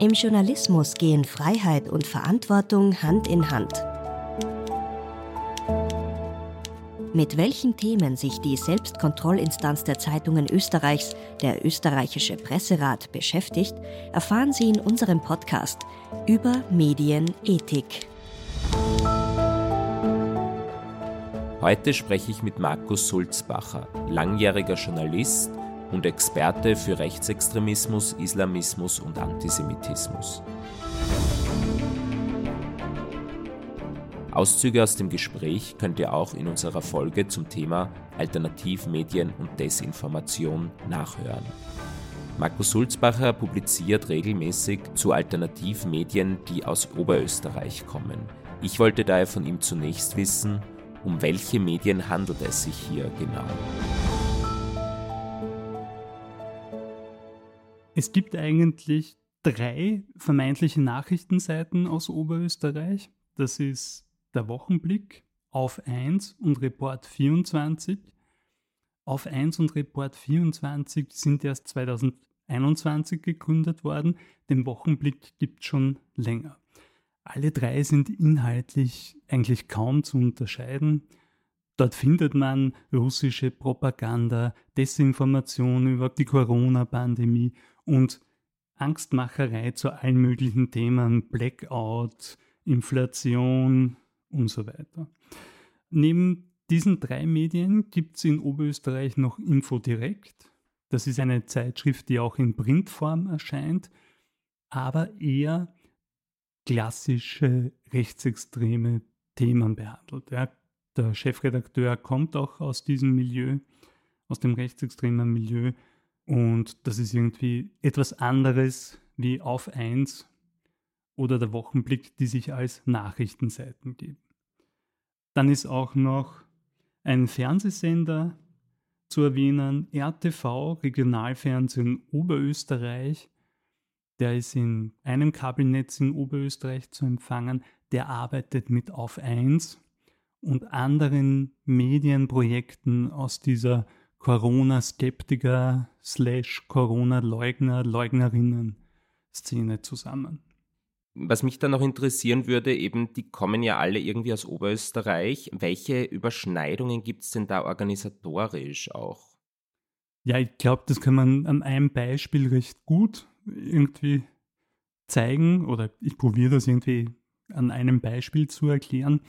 Im Journalismus gehen Freiheit und Verantwortung Hand in Hand. Mit welchen Themen sich die Selbstkontrollinstanz der Zeitungen Österreichs, der österreichische Presserat, beschäftigt, erfahren Sie in unserem Podcast über Medienethik. Heute spreche ich mit Markus Sulzbacher, langjähriger Journalist und Experte für Rechtsextremismus, Islamismus und Antisemitismus. Auszüge aus dem Gespräch könnt ihr auch in unserer Folge zum Thema Alternativmedien und Desinformation nachhören. Markus Sulzbacher publiziert regelmäßig zu Alternativmedien, die aus Oberösterreich kommen. Ich wollte daher von ihm zunächst wissen, um welche Medien handelt es sich hier genau? Es gibt eigentlich drei vermeintliche Nachrichtenseiten aus Oberösterreich. Das ist der Wochenblick, auf 1 und Report 24. Auf 1 und Report 24 sind erst 2021 gegründet worden. Den Wochenblick gibt es schon länger. Alle drei sind inhaltlich eigentlich kaum zu unterscheiden. Dort findet man russische Propaganda, Desinformation über die Corona-Pandemie und Angstmacherei zu allen möglichen Themen, Blackout, Inflation, und so weiter. Neben diesen drei Medien gibt es in Oberösterreich noch Infodirekt. Das ist eine Zeitschrift, die auch in Printform erscheint, aber eher klassische rechtsextreme Themen behandelt. Ja, der Chefredakteur kommt auch aus diesem Milieu, aus dem rechtsextremen Milieu und das ist irgendwie etwas anderes wie auf 1 oder der Wochenblick, die sich als Nachrichtenseiten geben. Dann ist auch noch ein Fernsehsender zu erwähnen, RTV, Regionalfernsehen Oberösterreich. Der ist in einem Kabelnetz in Oberösterreich zu empfangen. Der arbeitet mit Auf 1 und anderen Medienprojekten aus dieser Corona-Skeptiker slash Corona-Leugner, Leugnerinnen-Szene zusammen. Was mich dann noch interessieren würde, eben, die kommen ja alle irgendwie aus Oberösterreich. Welche Überschneidungen gibt es denn da organisatorisch auch? Ja, ich glaube, das kann man an einem Beispiel recht gut irgendwie zeigen oder ich probiere das irgendwie an einem Beispiel zu erklären.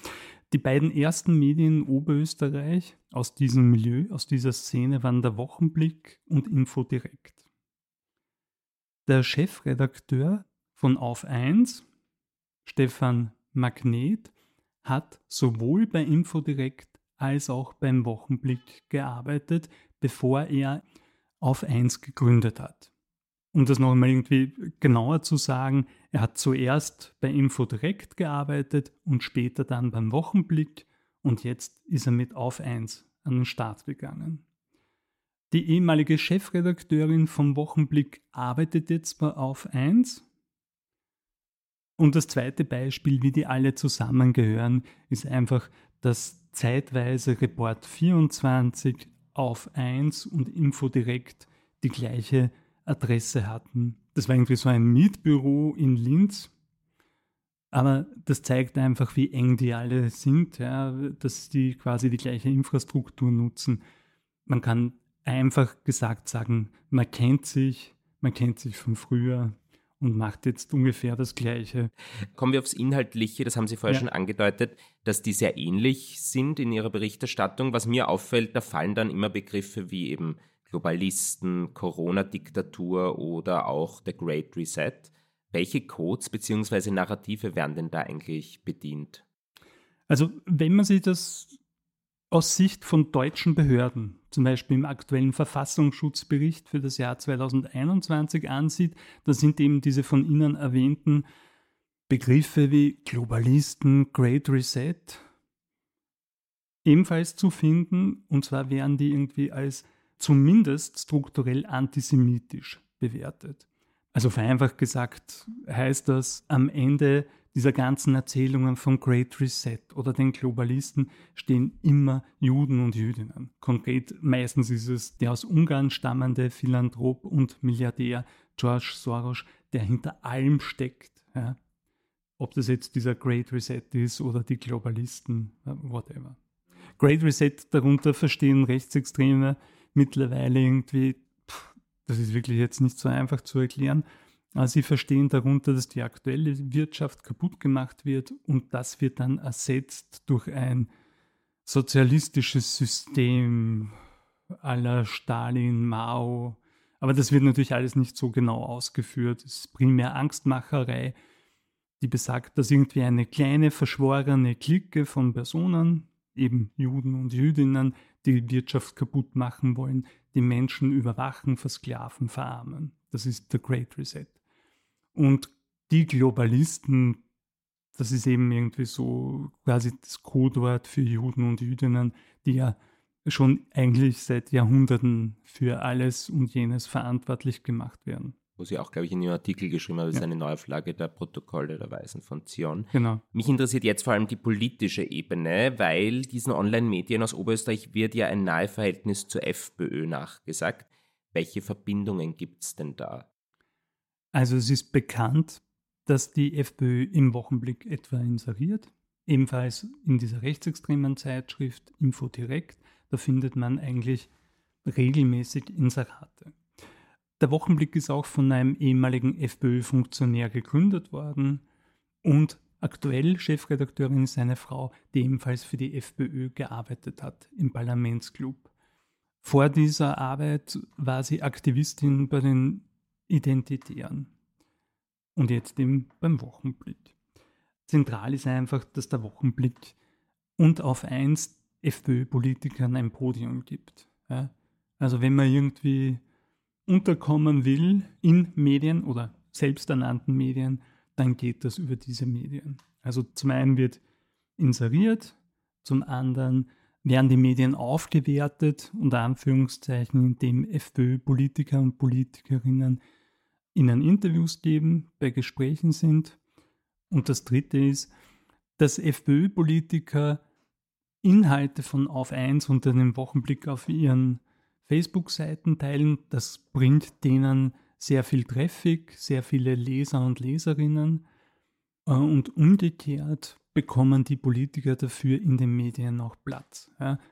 Die beiden ersten Medien in Oberösterreich aus diesem Milieu, aus dieser Szene waren der Wochenblick und Infodirekt. Der Chefredakteur von Auf 1, Stefan Magnet, hat sowohl bei Infodirekt als auch beim Wochenblick gearbeitet, bevor er Auf 1 gegründet hat. Um das noch einmal irgendwie genauer zu sagen, er hat zuerst bei Infodirekt gearbeitet und später dann beim Wochenblick und jetzt ist er mit Auf 1 an den Start gegangen. Die ehemalige Chefredakteurin vom Wochenblick arbeitet jetzt bei Auf 1 und das zweite Beispiel, wie die alle zusammengehören, ist einfach, dass zeitweise Report 24 auf 1 und Infodirekt die gleiche Adresse hatten. Das war irgendwie so ein Mietbüro in Linz. Aber das zeigt einfach, wie eng die alle sind, ja, dass die quasi die gleiche Infrastruktur nutzen. Man kann einfach gesagt sagen, man kennt sich, man kennt sich von früher, und macht jetzt ungefähr das Gleiche. Kommen wir aufs Inhaltliche, das haben Sie vorher ja. schon angedeutet, dass die sehr ähnlich sind in Ihrer Berichterstattung. Was mir auffällt, da fallen dann immer Begriffe wie eben Globalisten, Corona-Diktatur oder auch der Great Reset. Welche Codes bzw. Narrative werden denn da eigentlich bedient? Also wenn man sich das aus Sicht von deutschen Behörden, zum Beispiel im aktuellen Verfassungsschutzbericht für das Jahr 2021 ansieht, dann sind eben diese von Ihnen erwähnten Begriffe wie Globalisten, Great Reset ebenfalls zu finden, und zwar werden die irgendwie als zumindest strukturell antisemitisch bewertet. Also vereinfacht gesagt heißt das, am Ende dieser ganzen Erzählungen von Great Reset oder den Globalisten stehen immer Juden und Jüdinnen. Konkret meistens ist es der aus Ungarn stammende Philanthrop und Milliardär George Soros, der hinter allem steckt. Ja. Ob das jetzt dieser Great Reset ist oder die Globalisten, whatever. Great Reset darunter verstehen Rechtsextreme mittlerweile irgendwie, pff, das ist wirklich jetzt nicht so einfach zu erklären, also sie verstehen darunter, dass die aktuelle Wirtschaft kaputt gemacht wird und das wird dann ersetzt durch ein sozialistisches System aller Stalin, Mao. Aber das wird natürlich alles nicht so genau ausgeführt. Es ist primär Angstmacherei, die besagt, dass irgendwie eine kleine verschworene Clique von Personen, eben Juden und Jüdinnen, die Wirtschaft kaputt machen wollen, die Menschen überwachen, versklaven, verarmen. Das ist der Great Reset. Und die Globalisten, das ist eben irgendwie so quasi das Codewort für Juden und Jüdinnen, die ja schon eigentlich seit Jahrhunderten für alles und jenes verantwortlich gemacht werden. Wo sie auch, glaube ich, in ihrem Artikel geschrieben haben, ja. ist eine Neuauflage der Protokolle der Weisen von Zion. Genau. Mich interessiert jetzt vor allem die politische Ebene, weil diesen Online-Medien aus Oberösterreich wird ja ein Naheverhältnis zur FPÖ nachgesagt. Welche Verbindungen gibt es denn da? Also es ist bekannt, dass die FPÖ im Wochenblick etwa inseriert, ebenfalls in dieser rechtsextremen Zeitschrift Info Direkt, da findet man eigentlich regelmäßig Inserate. Der Wochenblick ist auch von einem ehemaligen FPÖ-Funktionär gegründet worden und aktuell Chefredakteurin ist eine Frau, die ebenfalls für die FPÖ gearbeitet hat im Parlamentsclub. Vor dieser Arbeit war sie Aktivistin bei den Identitären. Und jetzt eben beim Wochenblick. Zentral ist einfach, dass der Wochenblick und auf eins FPÖ-Politikern ein Podium gibt. Ja? Also wenn man irgendwie unterkommen will in Medien oder selbsternannten Medien, dann geht das über diese Medien. Also zum einen wird inseriert, zum anderen werden die Medien aufgewertet, unter Anführungszeichen, indem FPÖ-Politiker und Politikerinnen ihnen Interviews geben, bei Gesprächen sind. Und das Dritte ist, dass FPÖ-Politiker Inhalte von Auf 1 unter dem Wochenblick auf ihren Facebook-Seiten teilen. Das bringt denen sehr viel Traffic, sehr viele Leser und Leserinnen. Äh, und umgekehrt bekommen die Politiker dafür in den Medien auch Platz.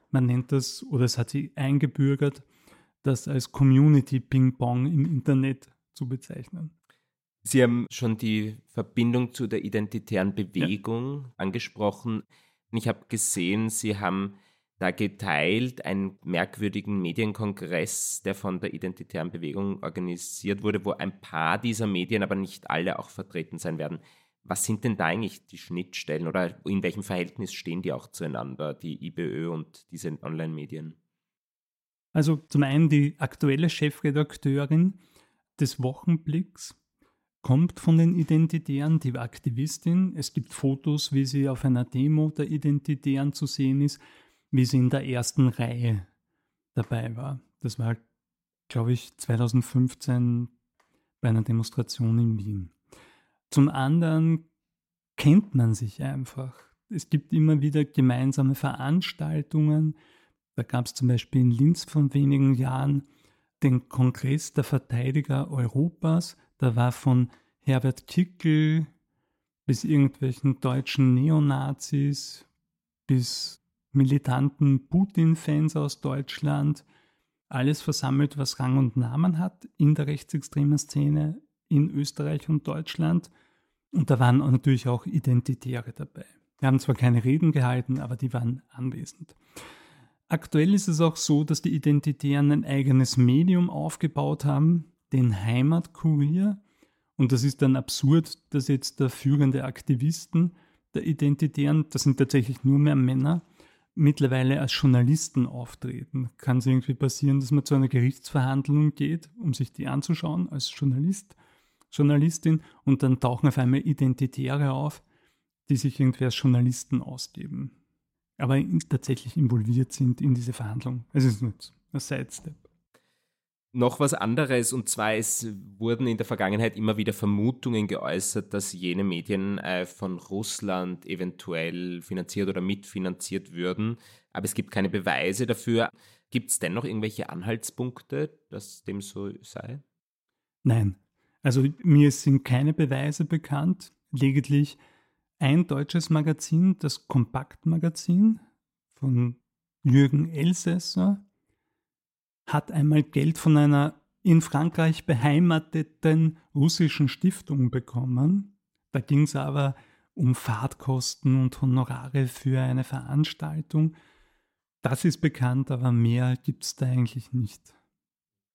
man nennt das, oder es hat sich eingebürgert, das als Community Ping-Pong im Internet zu bezeichnen. Sie haben schon die Verbindung zu der identitären Bewegung ja. angesprochen. Ich habe gesehen, Sie haben da geteilt einen merkwürdigen Medienkongress, der von der identitären Bewegung organisiert wurde, wo ein paar dieser Medien, aber nicht alle auch vertreten sein werden. Was sind denn da eigentlich die Schnittstellen oder in welchem Verhältnis stehen die auch zueinander, die IBÖ und diese Online-Medien? Also zum einen die aktuelle Chefredakteurin des Wochenblicks kommt von den Identitären, die Aktivistin. Es gibt Fotos, wie sie auf einer Demo der Identitären zu sehen ist, wie sie in der ersten Reihe dabei war. Das war, glaube ich, 2015 bei einer Demonstration in Wien. Zum anderen kennt man sich einfach. Es gibt immer wieder gemeinsame Veranstaltungen. Da gab es zum Beispiel in Linz vor wenigen Jahren den Kongress der Verteidiger Europas. Da war von Herbert Kickel bis irgendwelchen deutschen Neonazis bis militanten Putin-Fans aus Deutschland alles versammelt, was Rang und Namen hat in der rechtsextremen Szene in Österreich und Deutschland. Und da waren natürlich auch Identitäre dabei. Wir haben zwar keine Reden gehalten, aber die waren anwesend. Aktuell ist es auch so, dass die Identitären ein eigenes Medium aufgebaut haben, den Heimatkurier. Und das ist dann absurd, dass jetzt der führende Aktivisten der Identitären, das sind tatsächlich nur mehr Männer, mittlerweile als Journalisten auftreten. Kann es irgendwie passieren, dass man zu einer Gerichtsverhandlung geht, um sich die anzuschauen als Journalist, Journalistin, und dann tauchen auf einmal Identitäre auf, die sich irgendwie als Journalisten ausgeben aber tatsächlich involviert sind in diese Verhandlung. Es ist nur ein Sidestep. Noch was anderes, und zwar es wurden in der Vergangenheit immer wieder Vermutungen geäußert, dass jene Medien äh, von Russland eventuell finanziert oder mitfinanziert würden, aber es gibt keine Beweise dafür. Gibt es dennoch irgendwelche Anhaltspunkte, dass dem so sei? Nein, also mir sind keine Beweise bekannt, lediglich ein deutsches Magazin, das Kompaktmagazin von Jürgen Elsässer, hat einmal Geld von einer in Frankreich beheimateten russischen Stiftung bekommen. Da ging es aber um Fahrtkosten und Honorare für eine Veranstaltung. Das ist bekannt, aber mehr gibt es da eigentlich nicht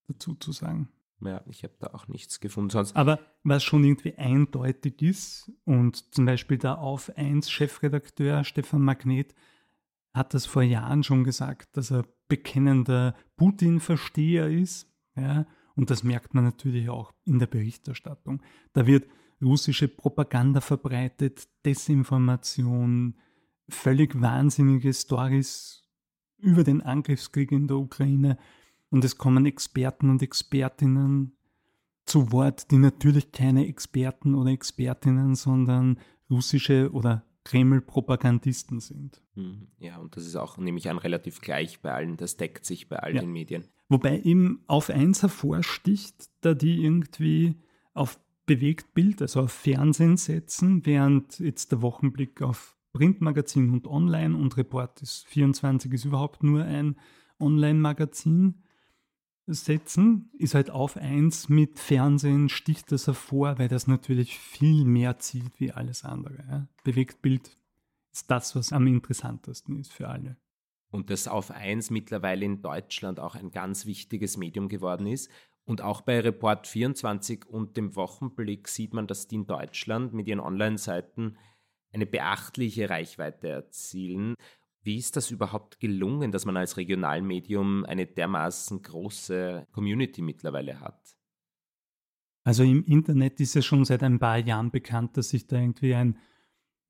dazu zu sagen. Ja, ich habe da auch nichts gefunden sonst. Aber was schon irgendwie eindeutig ist, und zum Beispiel der Auf 1 Chefredakteur Stefan Magnet hat das vor Jahren schon gesagt, dass er bekennender Putin-Versteher ist. Ja, und das merkt man natürlich auch in der Berichterstattung. Da wird russische Propaganda verbreitet, Desinformation, völlig wahnsinnige Stories über den Angriffskrieg in der Ukraine. Und es kommen Experten und Expertinnen zu Wort, die natürlich keine Experten oder Expertinnen, sondern russische oder Kreml-Propagandisten sind. Hm, ja, und das ist auch, nehme ich an, relativ gleich bei allen, das deckt sich bei allen ja. Medien. Wobei eben auf eins hervorsticht, da die irgendwie auf Bewegtbild, also auf Fernsehen setzen, während jetzt der Wochenblick auf Printmagazin und Online und Report ist 24 ist überhaupt nur ein Online-Magazin setzen, ist halt auf eins mit Fernsehen sticht das hervor, weil das natürlich viel mehr zieht wie alles andere. Ja. Bewegtbild ist das, was am interessantesten ist für alle. Und das auf eins mittlerweile in Deutschland auch ein ganz wichtiges Medium geworden ist. Und auch bei Report 24 und dem Wochenblick sieht man, dass die in Deutschland mit ihren Online-Seiten eine beachtliche Reichweite erzielen. Wie ist das überhaupt gelungen, dass man als Regionalmedium eine dermaßen große Community mittlerweile hat? Also im Internet ist ja schon seit ein paar Jahren bekannt, dass sich da irgendwie ein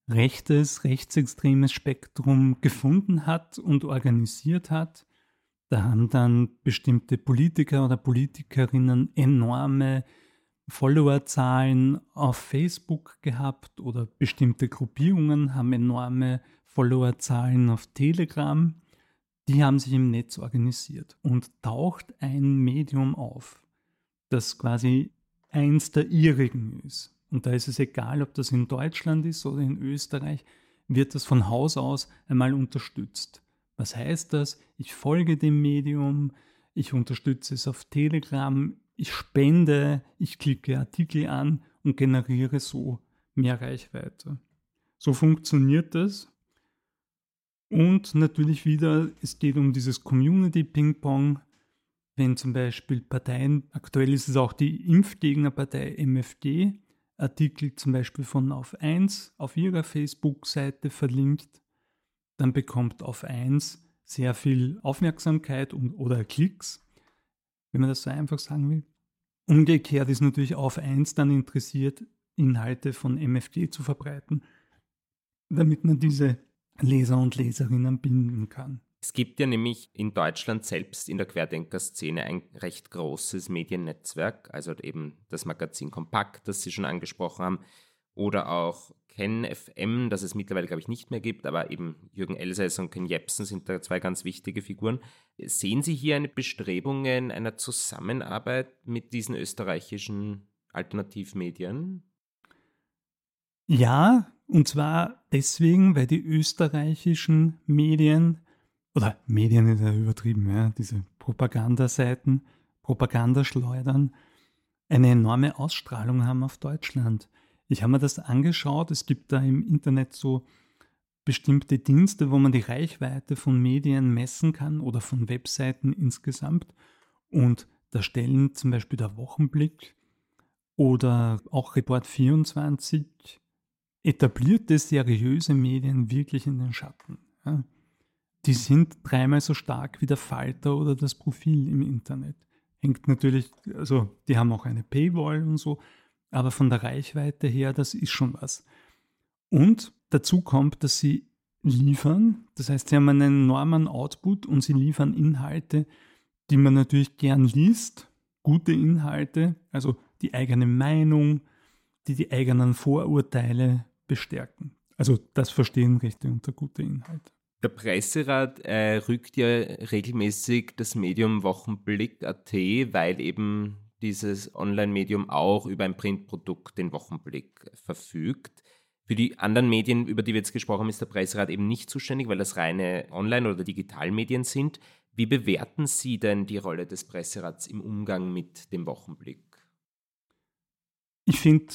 rechtes, rechtsextremes Spektrum gefunden hat und organisiert hat. Da haben dann bestimmte Politiker oder Politikerinnen enorme Followerzahlen auf Facebook gehabt oder bestimmte Gruppierungen haben enorme Followerzahlen auf Telegram, die haben sich im Netz organisiert und taucht ein Medium auf, das quasi eins der ihrigen ist. Und da ist es egal, ob das in Deutschland ist oder in Österreich, wird das von Haus aus einmal unterstützt. Was heißt das? Ich folge dem Medium, ich unterstütze es auf Telegram, ich spende, ich klicke Artikel an und generiere so mehr Reichweite. So funktioniert das und natürlich wieder, es geht um dieses Community-Ping-Pong. Wenn zum Beispiel Parteien, aktuell ist es auch die Impfgegnerpartei MFD, Artikel zum Beispiel von Auf 1 auf ihrer Facebook-Seite verlinkt, dann bekommt Auf 1 sehr viel Aufmerksamkeit und, oder Klicks, wenn man das so einfach sagen will. Umgekehrt ist natürlich Auf 1 dann interessiert, Inhalte von MFD zu verbreiten, damit man diese Leser und Leserinnen binden kann. Es gibt ja nämlich in Deutschland selbst in der Querdenker-Szene ein recht großes Mediennetzwerk, also eben das Magazin Kompakt, das Sie schon angesprochen haben, oder auch Ken FM, das es mittlerweile, glaube ich, nicht mehr gibt, aber eben Jürgen Elsäss und Ken Jepsen sind da zwei ganz wichtige Figuren. Sehen Sie hier eine Bestrebungen einer Zusammenarbeit mit diesen österreichischen Alternativmedien? Ja, und zwar deswegen, weil die österreichischen Medien, oder Medien ist ja übertrieben, ja, diese Propagandaseiten, Propagandaschleudern, eine enorme Ausstrahlung haben auf Deutschland. Ich habe mir das angeschaut, es gibt da im Internet so bestimmte Dienste, wo man die Reichweite von Medien messen kann oder von Webseiten insgesamt. Und da stellen zum Beispiel der Wochenblick oder auch Report 24 etablierte, seriöse Medien wirklich in den Schatten. Ja. Die sind dreimal so stark wie der Falter oder das Profil im Internet. Hängt natürlich, also die haben auch eine Paywall und so, aber von der Reichweite her, das ist schon was. Und dazu kommt, dass sie liefern, das heißt, sie haben einen enormen Output und sie liefern Inhalte, die man natürlich gern liest, gute Inhalte, also die eigene Meinung, die die eigenen Vorurteile bestärken. Also das verstehen Rechte unter gute Inhalte. Der Presserat äh, rückt ja regelmäßig das Medium Wochenblick.at, weil eben dieses Online-Medium auch über ein Printprodukt, den Wochenblick, verfügt. Für die anderen Medien, über die wir jetzt gesprochen haben, ist der Presserat eben nicht zuständig, weil das reine Online- oder Digitalmedien sind. Wie bewerten Sie denn die Rolle des Presserats im Umgang mit dem Wochenblick? Ich finde,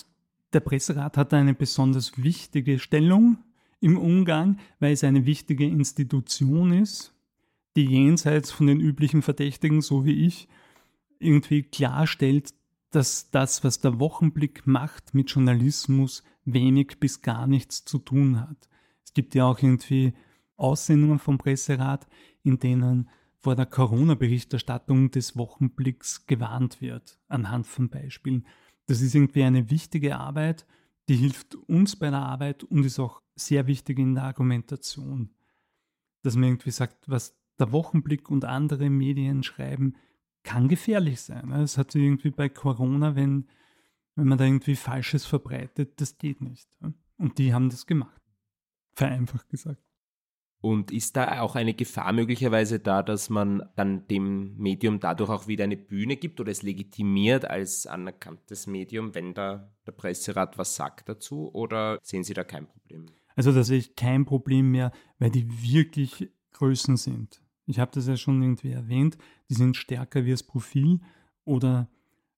der Presserat hat eine besonders wichtige Stellung im Umgang, weil es eine wichtige Institution ist, die jenseits von den üblichen Verdächtigen, so wie ich, irgendwie klarstellt, dass das, was der Wochenblick macht mit Journalismus, wenig bis gar nichts zu tun hat. Es gibt ja auch irgendwie Aussendungen vom Presserat, in denen vor der Corona-Berichterstattung des Wochenblicks gewarnt wird, anhand von Beispielen. Das ist irgendwie eine wichtige Arbeit, die hilft uns bei der Arbeit und ist auch sehr wichtig in der Argumentation. Dass man irgendwie sagt, was der Wochenblick und andere Medien schreiben, kann gefährlich sein. Es hat irgendwie bei Corona, wenn, wenn man da irgendwie Falsches verbreitet, das geht nicht. Und die haben das gemacht. Vereinfacht gesagt. Und ist da auch eine Gefahr möglicherweise da, dass man dann dem Medium dadurch auch wieder eine Bühne gibt oder es legitimiert als anerkanntes Medium, wenn da der Presserat was sagt dazu? Oder sehen Sie da kein Problem? Also da sehe ich kein Problem mehr, weil die wirklich Größen sind. Ich habe das ja schon irgendwie erwähnt, die sind stärker wie das Profil oder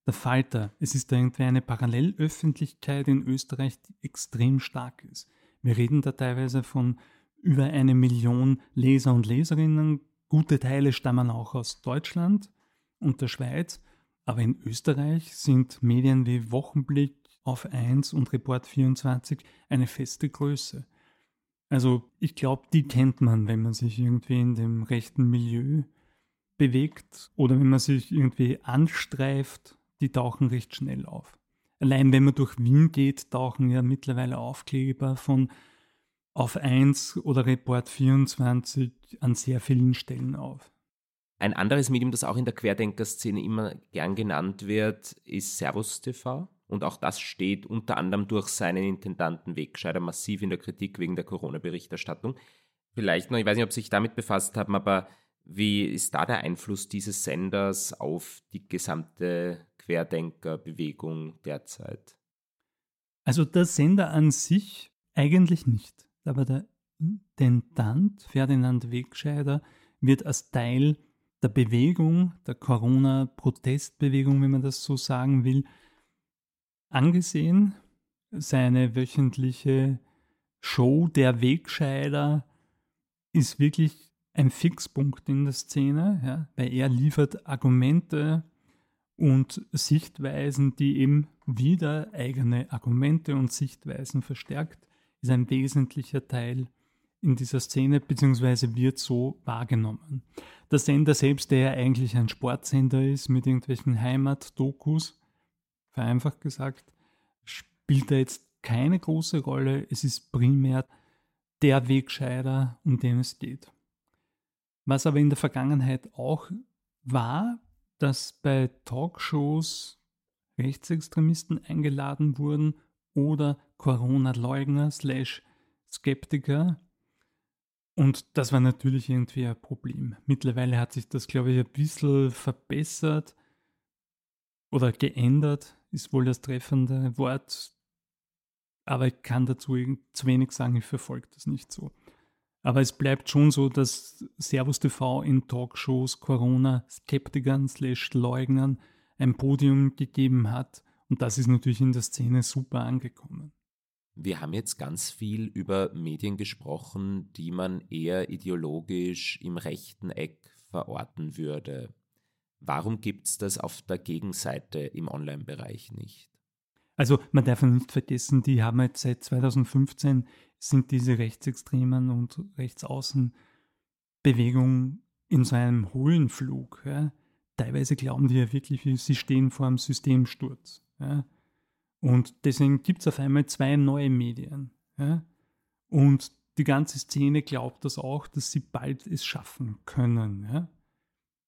der Falter. Es ist da irgendwie eine Parallelöffentlichkeit in Österreich, die extrem stark ist. Wir reden da teilweise von über eine Million Leser und Leserinnen. Gute Teile stammen auch aus Deutschland und der Schweiz. Aber in Österreich sind Medien wie Wochenblick, Auf 1 und Report 24 eine feste Größe. Also ich glaube, die kennt man, wenn man sich irgendwie in dem rechten Milieu bewegt oder wenn man sich irgendwie anstreift, die tauchen recht schnell auf. Allein wenn man durch Wien geht, tauchen ja mittlerweile Aufkleber von auf 1 oder Report 24 an sehr vielen Stellen auf. Ein anderes Medium, das auch in der Querdenker-Szene immer gern genannt wird, ist Servus TV. Und auch das steht unter anderem durch seinen Intendanten Wegscheider massiv in der Kritik wegen der Corona-Berichterstattung. Vielleicht noch, ich weiß nicht, ob Sie sich damit befasst haben, aber wie ist da der Einfluss dieses Senders auf die gesamte Querdenker-Bewegung derzeit? Also der Sender an sich eigentlich nicht aber der Intendant Ferdinand Wegscheider wird als Teil der Bewegung, der Corona-Protestbewegung, wenn man das so sagen will, angesehen. Seine wöchentliche Show Der Wegscheider ist wirklich ein Fixpunkt in der Szene, ja, weil er liefert Argumente und Sichtweisen, die eben wieder eigene Argumente und Sichtweisen verstärkt ist ein wesentlicher Teil in dieser Szene, beziehungsweise wird so wahrgenommen. Der Sender selbst, der ja eigentlich ein Sportsender ist mit irgendwelchen Heimatdokus, vereinfacht gesagt, spielt da jetzt keine große Rolle. Es ist primär der Wegscheider, um den es geht. Was aber in der Vergangenheit auch war, dass bei Talkshows Rechtsextremisten eingeladen wurden oder Corona-Leugner slash Skeptiker. Und das war natürlich irgendwie ein Problem. Mittlerweile hat sich das, glaube ich, ein bisschen verbessert oder geändert, ist wohl das treffende Wort. Aber ich kann dazu zu wenig sagen, ich verfolge das nicht so. Aber es bleibt schon so, dass Servus TV in Talkshows Corona-Skeptikern slash Leugnern ein Podium gegeben hat und das ist natürlich in der Szene super angekommen. Wir haben jetzt ganz viel über Medien gesprochen, die man eher ideologisch im rechten Eck verorten würde. Warum gibt es das auf der Gegenseite im Online-Bereich nicht? Also man darf nicht vergessen, die haben jetzt seit 2015 sind diese Rechtsextremen und Rechtsaußenbewegungen in so einem hohlen Flug. Ja. Teilweise glauben die ja wirklich, sie stehen vor einem Systemsturz. Ja? Und deswegen gibt es auf einmal zwei neue Medien. Ja? Und die ganze Szene glaubt das auch, dass sie bald es schaffen können. Ja?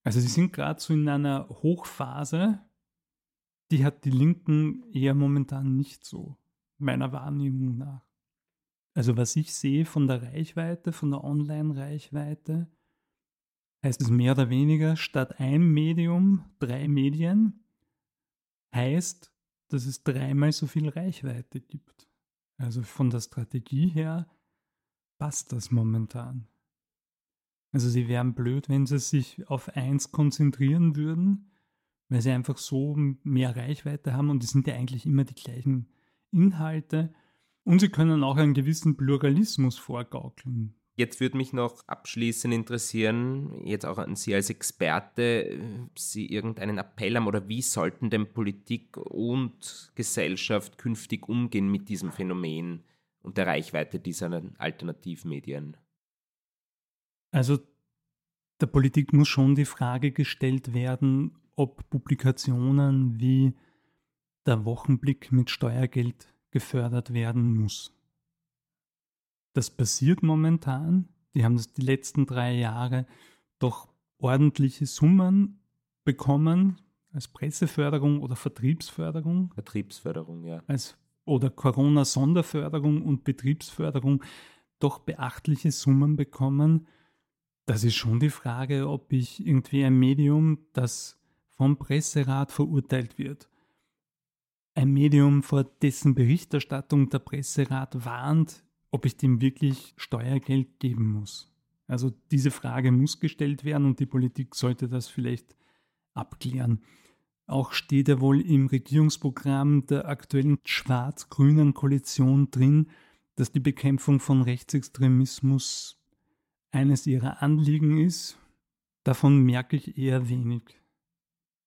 Also sie sind gerade so in einer Hochphase die hat die Linken eher momentan nicht so, meiner Wahrnehmung nach. Also was ich sehe von der Reichweite, von der Online-Reichweite, heißt es mehr oder weniger, statt ein Medium, drei Medien, heißt, dass es dreimal so viel Reichweite gibt. Also von der Strategie her passt das momentan. Also sie wären blöd, wenn sie sich auf eins konzentrieren würden, weil sie einfach so mehr Reichweite haben und es sind ja eigentlich immer die gleichen Inhalte und sie können auch einen gewissen Pluralismus vorgaukeln. Jetzt würde mich noch abschließend interessieren, jetzt auch an Sie als Experte, Sie irgendeinen Appell haben oder wie sollten denn Politik und Gesellschaft künftig umgehen mit diesem Phänomen und der Reichweite dieser Alternativmedien? Also der Politik muss schon die Frage gestellt werden, ob Publikationen wie der Wochenblick mit Steuergeld gefördert werden muss. Das passiert momentan. Die haben das die letzten drei Jahre doch ordentliche Summen bekommen als Presseförderung oder Vertriebsförderung. Vertriebsförderung, ja. Als, oder Corona-Sonderförderung und Betriebsförderung doch beachtliche Summen bekommen. Das ist schon die Frage, ob ich irgendwie ein Medium, das vom Presserat verurteilt wird, ein Medium, vor dessen Berichterstattung der Presserat warnt, ob ich dem wirklich Steuergeld geben muss. Also diese Frage muss gestellt werden und die Politik sollte das vielleicht abklären. Auch steht ja wohl im Regierungsprogramm der aktuellen schwarz-grünen Koalition drin, dass die Bekämpfung von Rechtsextremismus eines ihrer Anliegen ist. Davon merke ich eher wenig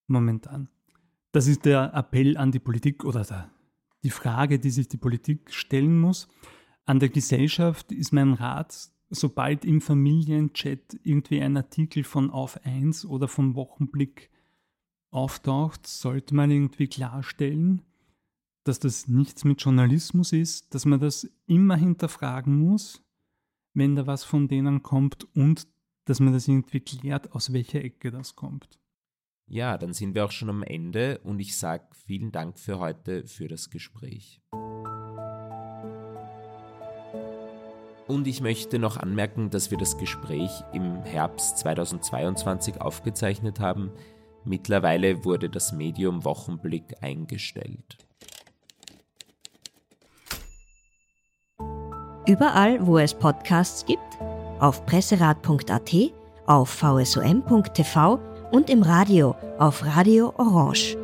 momentan. Das ist der Appell an die Politik oder der, die Frage, die sich die Politik stellen muss. An der Gesellschaft ist mein Rat, sobald im Familienchat irgendwie ein Artikel von Auf 1 oder vom Wochenblick auftaucht, sollte man irgendwie klarstellen, dass das nichts mit Journalismus ist, dass man das immer hinterfragen muss, wenn da was von denen kommt und dass man das irgendwie klärt, aus welcher Ecke das kommt. Ja, dann sind wir auch schon am Ende und ich sage vielen Dank für heute für das Gespräch. Und ich möchte noch anmerken, dass wir das Gespräch im Herbst 2022 aufgezeichnet haben. Mittlerweile wurde das Medium Wochenblick eingestellt. Überall, wo es Podcasts gibt, auf presserat.at, auf vsom.tv und im Radio auf Radio Orange.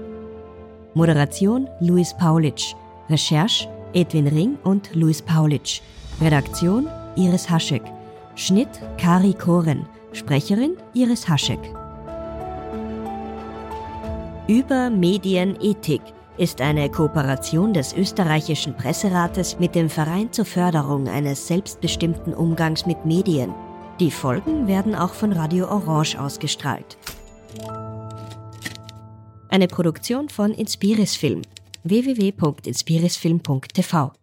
Moderation Luis Paulitsch. Recherche Edwin Ring und Luis Paulitsch. Redaktion Iris Haschek. Schnitt Kari Koren. Sprecherin Iris Haschek. Über Medienethik ist eine Kooperation des österreichischen Presserates mit dem Verein zur Förderung eines selbstbestimmten Umgangs mit Medien. Die Folgen werden auch von Radio Orange ausgestrahlt. Eine Produktion von Inspiris Film www.inspirisfilm.tv